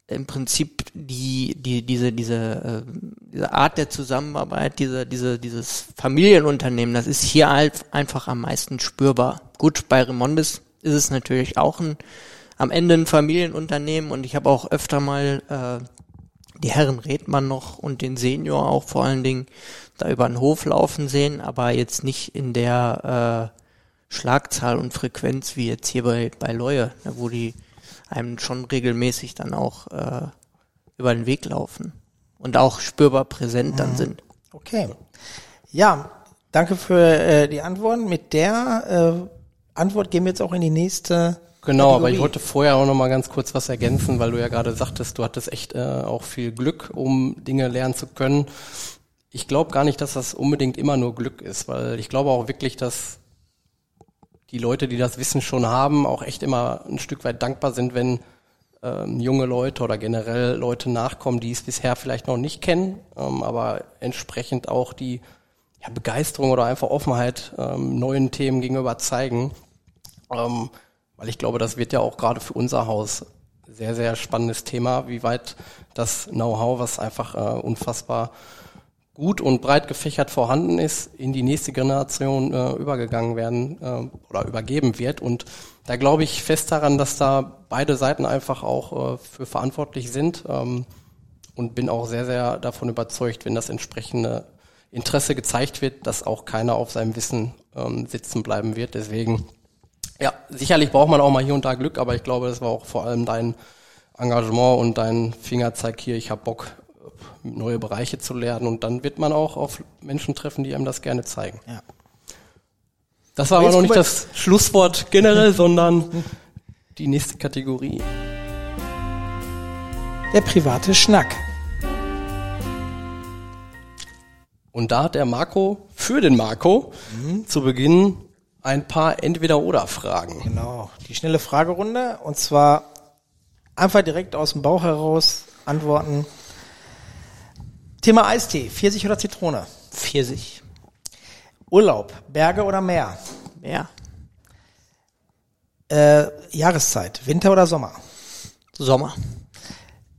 im Prinzip die, die, diese, diese, äh, diese Art der Zusammenarbeit, diese, diese, dieses Familienunternehmen, das ist hier halt einfach am meisten spürbar. Gut, bei Remondes ist es natürlich auch ein, am Ende ein Familienunternehmen und ich habe auch öfter mal äh, die Herren Redmann noch und den Senior auch vor allen Dingen da über den Hof laufen sehen, aber jetzt nicht in der äh, Schlagzahl und Frequenz wie jetzt hier bei, bei Leue, ne, wo die einem schon regelmäßig dann auch äh, über den Weg laufen und auch spürbar präsent dann mhm. sind. Okay. Ja, danke für äh, die Antwort. Mit der äh, Antwort gehen wir jetzt auch in die nächste. Genau, Kategorie. aber ich wollte vorher auch noch mal ganz kurz was ergänzen, weil du ja gerade sagtest, du hattest echt äh, auch viel Glück, um Dinge lernen zu können. Ich glaube gar nicht, dass das unbedingt immer nur Glück ist, weil ich glaube auch wirklich, dass die Leute, die das Wissen schon haben, auch echt immer ein Stück weit dankbar sind, wenn ähm, junge Leute oder generell Leute nachkommen, die es bisher vielleicht noch nicht kennen, ähm, aber entsprechend auch die ja, Begeisterung oder einfach Offenheit ähm, neuen Themen gegenüber zeigen. Ähm, weil ich glaube, das wird ja auch gerade für unser Haus sehr, sehr spannendes Thema, wie weit das Know-how, was einfach äh, unfassbar gut und breit gefächert vorhanden ist, in die nächste Generation äh, übergegangen werden äh, oder übergeben wird. Und da glaube ich fest daran, dass da beide Seiten einfach auch äh, für verantwortlich sind ähm, und bin auch sehr, sehr davon überzeugt, wenn das entsprechende Interesse gezeigt wird, dass auch keiner auf seinem Wissen ähm, sitzen bleiben wird. Deswegen, ja, sicherlich braucht man auch mal hier und da Glück, aber ich glaube, das war auch vor allem dein Engagement und dein Fingerzeig hier, ich habe Bock, neue Bereiche zu lernen und dann wird man auch auf Menschen treffen, die einem das gerne zeigen. Ja. Das war aber, noch nicht das Schlusswort generell, sondern die nächste Kategorie. Der private Schnack. Und da hat der Marco für den Marco mhm. zu Beginn ein paar Entweder-Oder-Fragen. Genau, die schnelle Fragerunde und zwar einfach direkt aus dem Bauch heraus antworten. Thema Eistee, Pfirsich oder Zitrone? Pfirsich. Urlaub, Berge oder Meer? Meer. Äh, Jahreszeit, Winter oder Sommer? Sommer.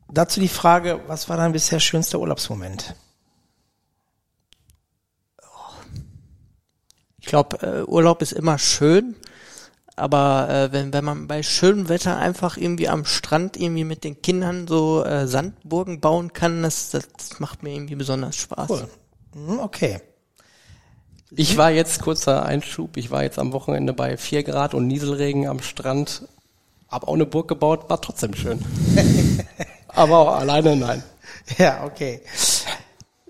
Dazu die Frage, was war dein bisher schönster Urlaubsmoment? Ich glaube, äh, Urlaub ist immer schön, aber äh, wenn, wenn man bei schönem Wetter einfach irgendwie am Strand irgendwie mit den Kindern so äh, Sandburgen bauen kann, das, das macht mir irgendwie besonders Spaß. Cool. Mhm, okay. Ich war jetzt, kurzer Einschub, ich war jetzt am Wochenende bei vier Grad und Nieselregen am Strand, hab auch eine Burg gebaut, war trotzdem schön. aber auch alleine nein. Ja, okay.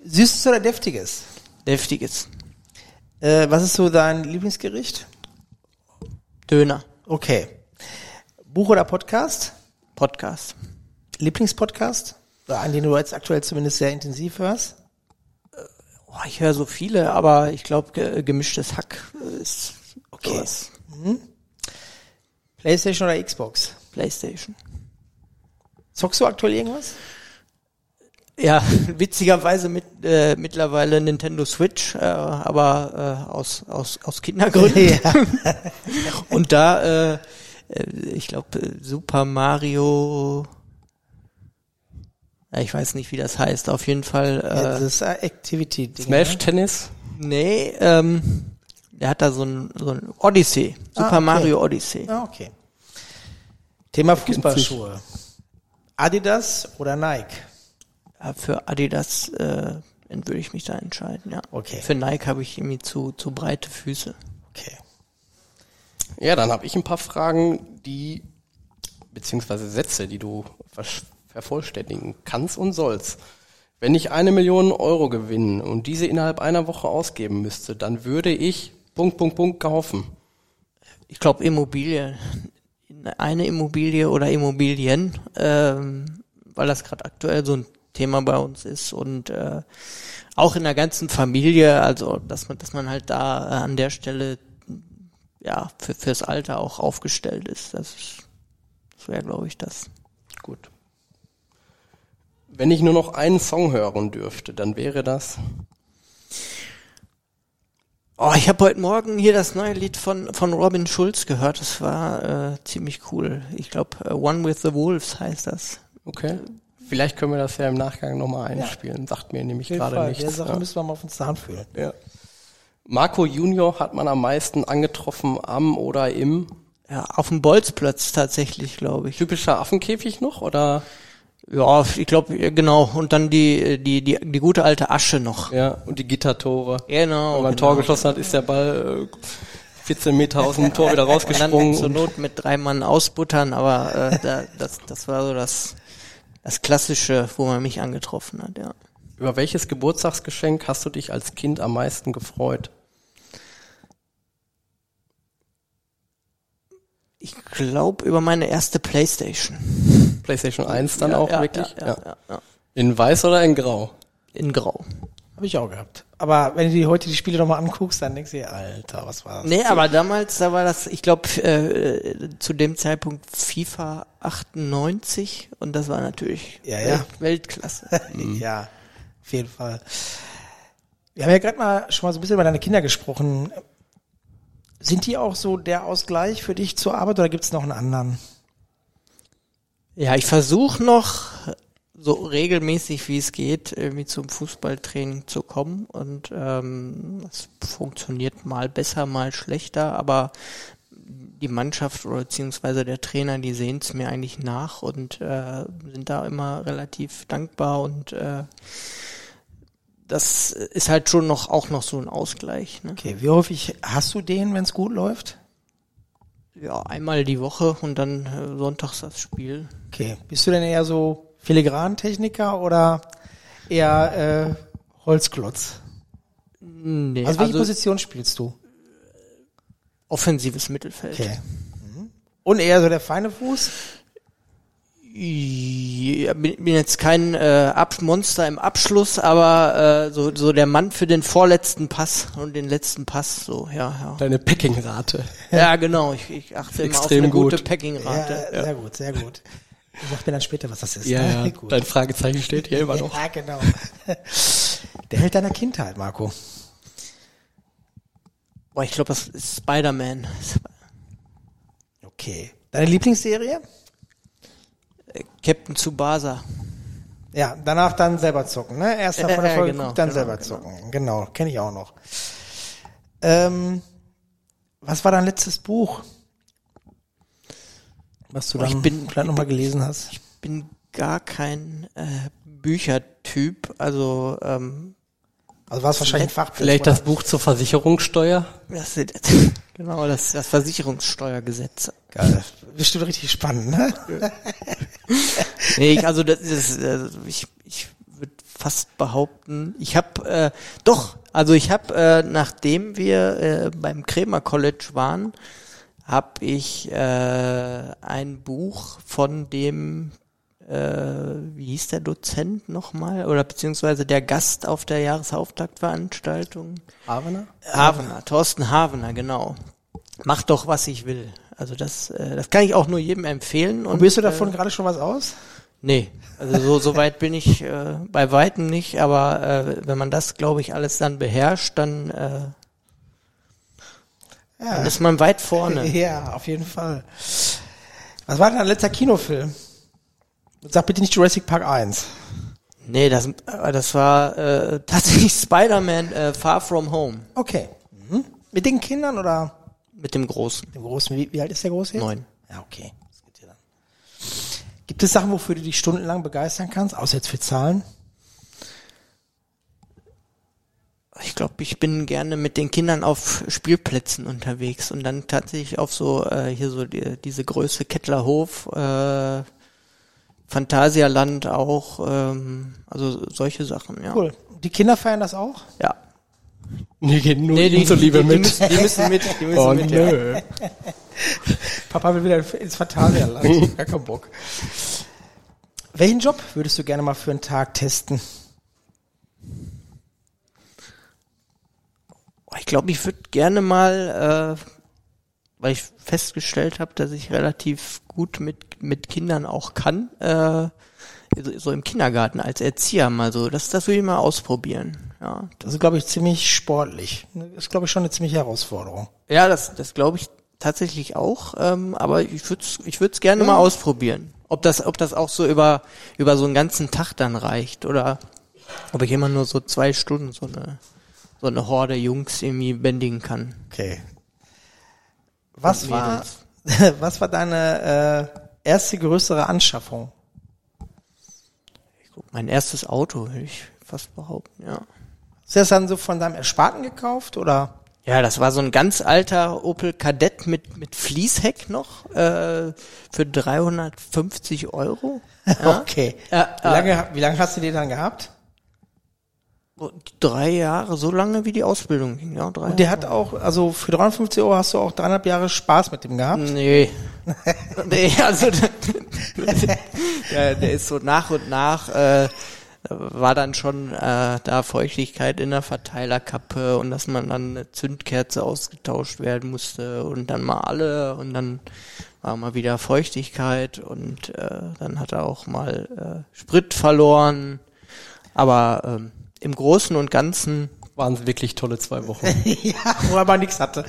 Süßes oder deftiges? Deftiges. Äh, was ist so dein Lieblingsgericht? Döner. Okay. Buch oder Podcast? Podcast. Lieblingspodcast? Einen, den du jetzt aktuell zumindest sehr intensiv hörst? Oh, ich höre so viele, aber ich glaube, ge gemischtes Hack ist Okay. sowas. Playstation oder Xbox? Playstation. Zockst du aktuell irgendwas? Ja, witzigerweise mit, äh, mittlerweile Nintendo Switch, äh, aber äh, aus, aus, aus Kindergründen. Und da, äh, äh, ich glaube, Super Mario, ja, ich weiß nicht, wie das heißt, auf jeden Fall, Ja, äh, das ist äh, Activity-Ding. Smash Tennis. nee, ähm, der hat da so ein, so ein Odyssey, Super Ah, okay. Mario Odyssey. Ah, okay. Thema Fußballschuhe. Adidas oder Nike? Ja, für Adidas äh, würde ich mich da entscheiden, ja. Okay. Für Nike habe ich irgendwie zu, zu breite Füße. Okay. Ja, dann habe ich ein paar Fragen, die beziehungsweise Sätze, die du vervollständigen kannst und sollst. Wenn ich eine Million Euro gewinnen und diese innerhalb einer Woche ausgeben müsste, dann würde ich Punkt, Punkt, Punkt kaufen. ich glaube Immobilie, eine Immobilie oder Immobilien, ähm, weil das gerade aktuell so ein Thema bei uns ist und äh, auch in der ganzen Familie, also dass man, dass man halt da äh, an der Stelle ja für, fürs Alter auch aufgestellt ist. Das, ist- das wäre, glaube ich, das. Gut. Wenn ich nur noch einen Song hören dürfte, dann wäre das. Oh, ich habe heute Morgen hier das neue Lied von von Robin Schulz gehört. Das war äh, ziemlich cool. Ich glaube, äh, One with the Wolves heißt das. Okay. Vielleicht können wir das ja im Nachgang nochmal einspielen. Sagt mir nämlich gerade nichts. Der Sache Ja. müssen wir mal auf uns Zahn fühlen. Ja. Marco Junior hat man am meisten angetroffen am oder im Ja, auf dem Bolzplatz tatsächlich, glaube ich. typischer Affenkäfig noch oder Ja, ich glaube, genau. Und dann die, die, die, die gute alte Asche noch. ja und die Gittertore. Genau. Wenn man ein genau. Tor geschossen hat, ist der Ball äh, 14 Meter aus dem Tor wieder Und dann rausgesprungen. zur Not mit drei Mann ausbuttern, aber äh, da, das, das war so das, das Klassische, wo man mich angetroffen hat, ja. Über welches Geburtstagsgeschenk hast du dich als Kind am meisten gefreut? Ich glaube über meine erste Playstation. PlayStation 1 dann ja, auch ja, wirklich? Ja, ja, ja, ja. In weiß oder in grau? In Grau. Habe ich auch gehabt. Aber wenn du dir heute die Spiele nochmal anguckst, dann denkst du dir, Alter, was war das? Nee, aber damals, da war das, ich glaube, äh, zu dem Zeitpunkt FIFA 98 und das war natürlich Ja, ja. Welt, Weltklasse. Ja, auf jeden Fall. Wir haben ja gerade mal schon mal so ein bisschen über deine Kinder gesprochen. Sind die auch so der Ausgleich für dich zur Arbeit oder gibt es noch einen anderen? Ja, ich versuche noch so regelmäßig wie es geht irgendwie zum Fußballtraining zu kommen und ähm, das funktioniert mal besser, mal schlechter, aber die Mannschaft oder beziehungsweise der Trainer, die sehen es mir eigentlich nach und äh, sind da immer relativ dankbar und äh, das ist halt schon noch auch noch so ein Ausgleich. Ne? Okay, wie häufig hast du den, wenn es gut läuft? Ja, einmal die Woche und dann äh, sonntags das Spiel. Okay, bist du denn eher so Filigrantechniker oder eher äh, Holzklotz? Nee, Also welche Position spielst du? offensives Mittelfeld. Okay. Mhm. Und eher so der feine Fuß? Ja, bin, bin jetzt kein äh, Ab Monster im Abschluss, aber äh, so, so der Mann für den vorletzten Pass und den letzten Pass, so, ja, ja. Deine Packing-Rate. Ja, genau, ich, ich achte immer auf Extrem eine gute gut. Packing-Rate. Ja, sehr gut, sehr gut. Du sagst mir dann später, was das ist. Ja, ne? ja. Gut. Dein Fragezeichen steht hier immer noch. Ja, genau. Der Held deiner Kindheit, Marco. Boah, ich glaube, das ist Spider-Man. Okay. Deine Lieblingsserie? Äh, Captain Tsubasa. Ja, danach dann selber zocken, ne? Erst davon der ja, Folge genau, dann genau, selber genau. zocken. Genau, kenne ich auch noch. Ähm, was war dein letztes Buch? Was du ich dann bin- vielleicht nochmal gelesen hast? Bin gar kein äh, Büchertyp, also ähm, Also war es wahrscheinlich ein Fachbuch. Vielleicht oder? das Buch zur Versicherungssteuer? das, genau das, das Versicherungssteuergesetz. Geil. Bestimmt richtig spannend, ne? Nee, ich, also das ist, äh, ich, ich würde fast behaupten, ich habe äh, doch, also ich habe, äh, nachdem wir äh, beim Krämer College waren, habe ich äh, ein Buch von dem, äh, wie hieß der Dozent nochmal, oder beziehungsweise der Gast auf der Jahreshauptaktveranstaltung. Havener? Havener, Thorsten Havener, genau. Mach doch, was ich will. Also das, äh, das kann ich auch nur jedem empfehlen. Und, Probierst du davon äh, gerade schon was aus? Nee, also so, so weit bin ich äh, bei weitem nicht, aber äh, wenn man das, glaube ich, alles dann beherrscht, dann, äh, dann ist man weit vorne. Ja, auf jeden Fall. Was war denn dein letzter Kinofilm? Sag bitte nicht Jurassic Park 1. Nee, das, äh, das war äh, tatsächlich Spider-Man äh, Far From Home Okay. Mhm. Mit den Kindern oder mit dem Großen. dem Großen? Wie, wie alt ist der Große jetzt? Neun. Ja, okay. Ja. Gibt es Sachen, wofür du dich stundenlang begeistern kannst, außer jetzt für Zahlen? Ich glaube, ich bin gerne mit den Kindern auf Spielplätzen unterwegs und dann tatsächlich auf so äh, hier so die, diese Größe Kettlerhof, äh, Phantasialand auch, ähm, also solche Sachen, ja. Cool. Die Kinder feiern das auch? Ja. Nee, geht nur Nee, die, unsere Liebe die, die, mit. müssen, die müssen mit. Die müssen oh, mit ja. nö. Papa will wieder ins Phantasialand. Gar keinen Bock. Welchen Job würdest du gerne mal für einen Tag testen? Glaube, ich würde gerne mal, äh, weil ich festgestellt habe, dass ich relativ gut mit mit Kindern auch kann, äh, so, so im Kindergarten als Erzieher mal so, das das will ich mal ausprobieren. Ja, Das ist, glaube ich, ziemlich sportlich. Das ist, glaube ich, schon eine ziemliche Herausforderung. ja, das das glaube ich tatsächlich auch, ähm, aber ich würde ich würde es gerne mal ausprobieren. Ob das ob das auch so über über so einen ganzen Tag dann reicht oder ob ich immer nur so zwei Stunden so eine so eine Horde Jungs irgendwie bändigen kann. Okay. Was Und war, Mädels. was war deine äh, erste größere Anschaffung? Mein erstes Auto, würde ich fast behaupten, ja. Hast du das dann so von deinem Ersparten gekauft oder? Ja, das war so ein ganz alter Opel Kadett mit, mit Fließheck noch, äh, für 350 Euro. Ja. Okay. Ja, wie, lange, wie lange hast du den dann gehabt? Drei Jahre, so lange wie die Ausbildung ging, ja, drei Und der hat auch, also für 350 Euro hast du auch dreieinhalb Jahre Spaß mit dem gehabt? Nee. nee, also der, der ist so nach und nach äh, war dann schon äh, da Feuchtigkeit in der Verteilerkappe und dass man dann eine Zündkerze ausgetauscht werden musste und dann mal alle und dann war mal wieder Feuchtigkeit und äh, dann hat er auch mal äh, Sprit verloren. Aber ähm, im Großen und Ganzen Waren es wirklich tolle zwei Wochen. ja, wo er aber nichts hatte.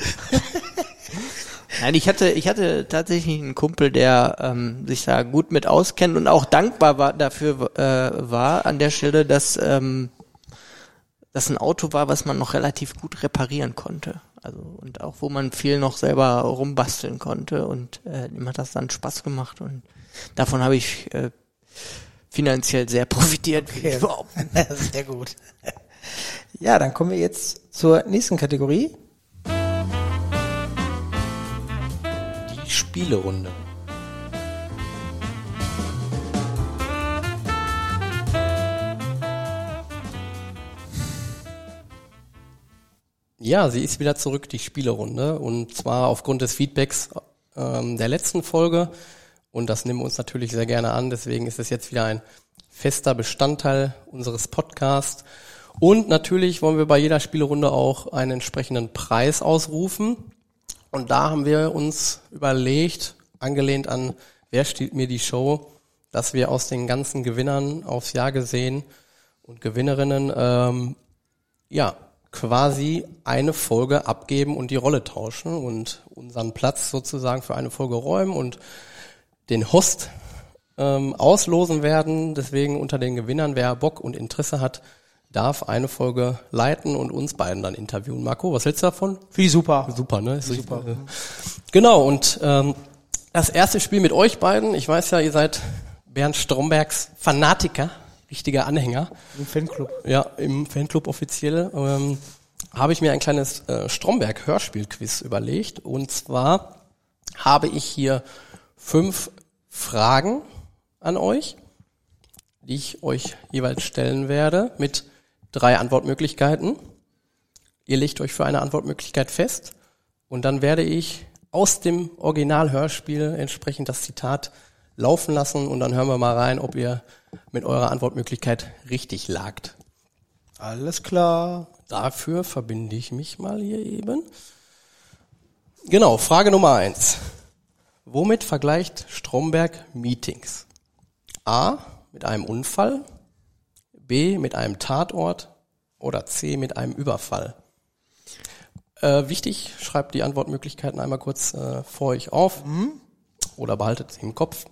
Nein, ich hatte, ich hatte tatsächlich einen Kumpel, der ähm, sich da gut mit auskennt und auch dankbar war dafür äh, war an der Stelle, dass ähm, das ein Auto war, was man noch relativ gut reparieren konnte. Also und auch wo man viel noch selber rumbasteln konnte und äh, ihm hat das dann Spaß gemacht und davon habe ich äh, finanziell sehr profitiert. behaupten. Sehr gut. Ja, dann kommen wir jetzt zur nächsten Kategorie. Die Spielerunde. Ja, sie ist wieder zurück, die Spielerunde. Und zwar aufgrund des Feedbacks ähm, der letzten Folge. Und das nehmen wir uns natürlich sehr gerne an. Deswegen ist es jetzt wieder ein fester Bestandteil unseres Podcasts. Und natürlich wollen wir bei jeder Spielerunde auch einen entsprechenden Preis ausrufen. Und da haben wir uns überlegt, angelehnt an Wer stiehlt mir die Show, dass wir aus den ganzen Gewinnern aufs Jahr gesehen und Gewinnerinnen ähm, ja quasi eine Folge abgeben und die Rolle tauschen und unseren Platz sozusagen für eine Folge räumen und den Host ähm, auslosen werden. Deswegen unter den Gewinnern, wer Bock und Interesse hat, darf eine Folge leiten und uns beiden dann interviewen. Marco, was hältst du davon? Wie super. Super, ne? Ist super. Genau, und ähm, das erste Spiel mit euch beiden, ich weiß ja, ihr seid Bernd Strombergs Fanatiker, richtiger Anhänger. Im Fanclub. Ja, im Fanclub offiziell ähm, habe ich mir ein kleines äh, Stromberg-Hörspiel-Quiz überlegt. Und zwar habe ich hier fünf Fragen an euch, die ich euch jeweils stellen werde, mit drei Antwortmöglichkeiten. Ihr legt euch für eine Antwortmöglichkeit fest und dann werde ich aus dem Originalhörspiel entsprechend das Zitat laufen lassen und dann hören wir mal rein, ob ihr mit eurer Antwortmöglichkeit richtig lagt. Alles klar. Dafür verbinde ich mich mal hier eben. Genau, Frage Nummer eins. Womit vergleicht Stromberg Meetings? A mit einem Unfall, B mit einem Tatort oder C mit einem Überfall? Äh, wichtig, schreibt die Antwortmöglichkeiten einmal kurz äh, vor euch auf oder behaltet sie im Kopf.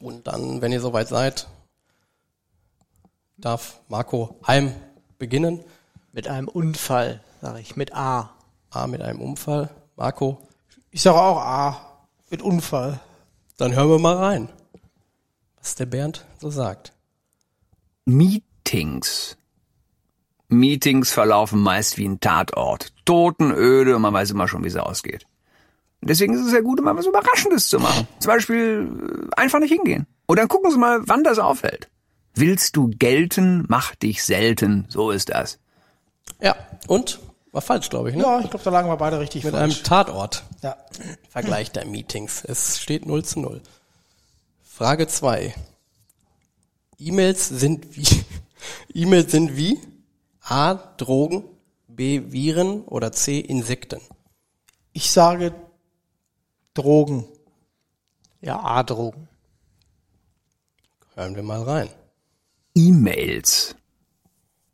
Und dann, wenn ihr soweit seid, darf Marco Heim beginnen. Mit einem Unfall, sage ich, mit A. A mit einem Unfall. Marco, Ich sage auch A. Mit Unfall. dann hören wir mal rein, was der Bernd so sagt. Meetings. Meetings verlaufen meist wie ein Tatort. Totenöde und man weiß immer schon, wie es ausgeht. Deswegen ist es ja gut, immer was Überraschendes zu machen. Zum Beispiel äh, einfach nicht hingehen. Und dann gucken Sie mal, wann das auffällt. Willst du gelten, mach dich selten. So ist das. Ja, und? War falsch, glaube ich, ne? Ja, ich glaube, da lagen wir beide richtig Mit falsch. einem Tatort. ja. Vergleich der Meetings. Es steht 0 zu 0. Frage 2. E-Mails sind wie? E-Mails sind wie? A. Drogen, B. Viren oder C. Insekten. Ich sage Drogen. Ja, A-Drogen. Hören wir mal rein. E-Mails.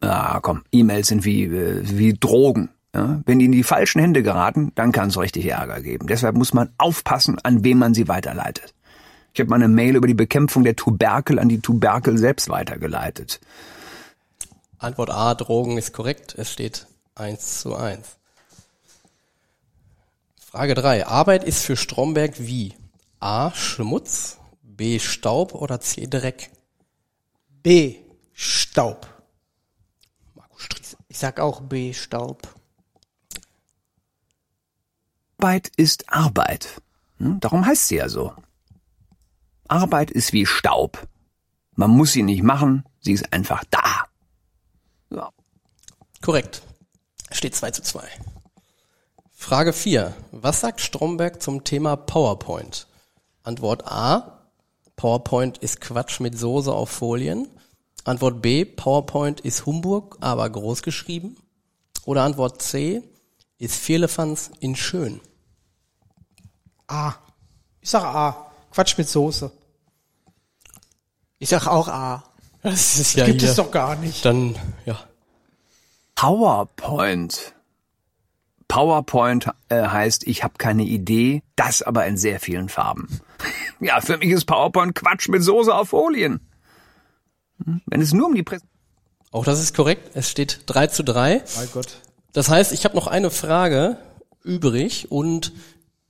Ah, komm, E-Mails sind wie, äh, wie Drogen. Ja? Wenn die in die falschen Hände geraten, dann kann es richtig Ärger geben. Deshalb muss man aufpassen, an wem man sie weiterleitet. Ich habe meine Mail über die Bekämpfung der Tuberkel an die Tuberkel selbst weitergeleitet. Antwort A. Drogen ist korrekt. Es steht 1 zu 1. Frage 3. Arbeit ist für Stromberg wie? A. Schmutz, B. Staub oder C. Dreck? B. Staub. Ich sag auch B, Staub. Arbeit ist Arbeit. Hm? Darum heißt sie ja so. Arbeit ist wie Staub. Man muss sie nicht machen, sie ist einfach da. Ja. Korrekt. Steht 2 zu 2. Frage 4. Was sagt Stromberg zum Thema PowerPoint? Antwort A. PowerPoint ist Quatsch mit Soße auf Folien. Antwort B. PowerPoint ist Humbug, aber groß geschrieben. Oder Antwort C. Ist Vierlefanz in schön. A. Ich sage A. Quatsch mit Soße. Ich sag auch A. Das ist ja Gibt hier. es doch gar nicht. Dann, ja. PowerPoint. PowerPoint äh, heißt, ich habe keine Idee, das aber in sehr vielen Farben. Ja, für mich ist PowerPoint Quatsch mit Soße auf Folien. Wenn es nur um die Presse Auch das ist korrekt. Es steht 3 zu 3. Mein Gott. Das heißt, ich habe noch eine Frage übrig und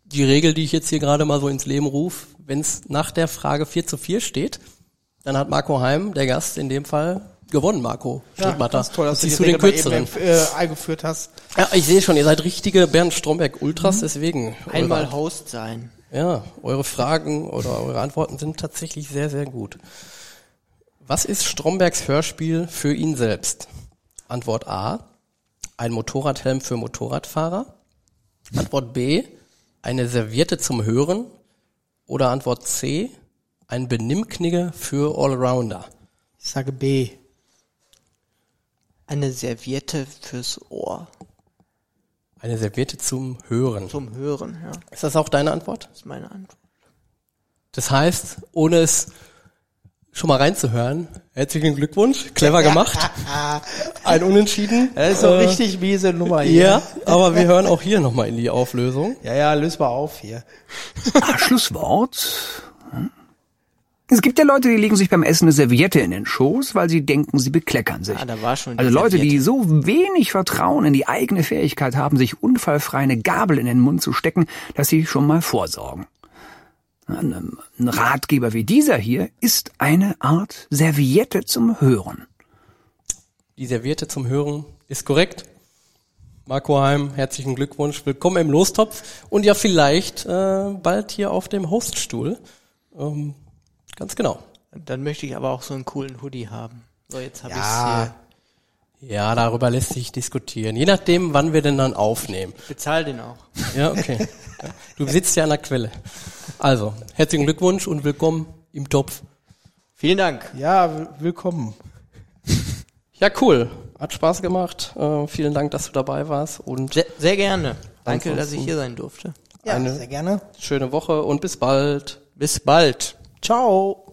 die Regel, die ich jetzt hier gerade mal so ins Leben rufe, wenn es nach der Frage 4 zu 4 steht, dann hat Marco Heim, der Gast in dem Fall, gewonnen, Marco Strittmatter. ganz toll, dass du Ziehst die du den kürzeren. eben, äh, eingeführt hast. Ja, ich sehe schon, ihr seid richtige Bernd Stromberg Ultras, deswegen. Einmal eure, Host sein. ja, eure Fragen oder eure Antworten sind tatsächlich sehr, sehr gut. Was ist Strombergs Hörspiel für ihn selbst? Antwort A, ein Motorradhelm für Motorradfahrer. Antwort B, eine Serviette zum Hören. Oder Antwort C, ein Benimmknigge für Allrounder. Ich sage B. Eine Serviette fürs Ohr. Eine Serviette zum Hören. Zum Hören, ja. Ist das auch deine Antwort? Das ist meine Antwort. Das heißt, ohne es schon mal reinzuhören, herzlichen Glückwunsch, clever gemacht. Ein Unentschieden. Das ist so Äh, richtig miese Nummer hier. Ja, aber wir hören auch hier nochmal in die Auflösung. Ja, ja, löse mal auf hier. Ah, Schlusswort. Hm? Es gibt ja Leute, die legen sich beim Essen eine Serviette in den Schoß, weil sie denken, sie bekleckern sich. Ah, da war schon die also Leute, die Serviette. so wenig Vertrauen in die eigene Fähigkeit haben, sich unfallfrei eine Gabel in den Mund zu stecken, dass sie schon mal vorsorgen. Ein ein Ratgeber wie dieser hier ist eine Art Serviette zum Hören. Die Serviette zum Hören ist korrekt. Marco Heim, herzlichen Glückwunsch. Willkommen im Lostopf und ja vielleicht äh, bald hier auf dem Hoststuhl. Ähm, ganz genau. Dann möchte ich aber auch so einen coolen Hoodie haben. So, jetzt habe Ja. ich Ja, darüber lässt sich diskutieren. Je nachdem, wann wir denn dann aufnehmen. hier. Bezahl den auch. Ja, okay. Du sitzt ja an der Quelle. Also, herzlichen Glückwunsch und willkommen im Topf. Vielen Dank. Ja, willkommen. Ja, cool. Hat Spaß gemacht. Äh, vielen Dank, dass du dabei warst und Sehr, sehr gerne. Danke, dass ich hier sein durfte. Ja, Eine- sehr gerne. schöne Woche und bis bald. Bis bald. Ciao.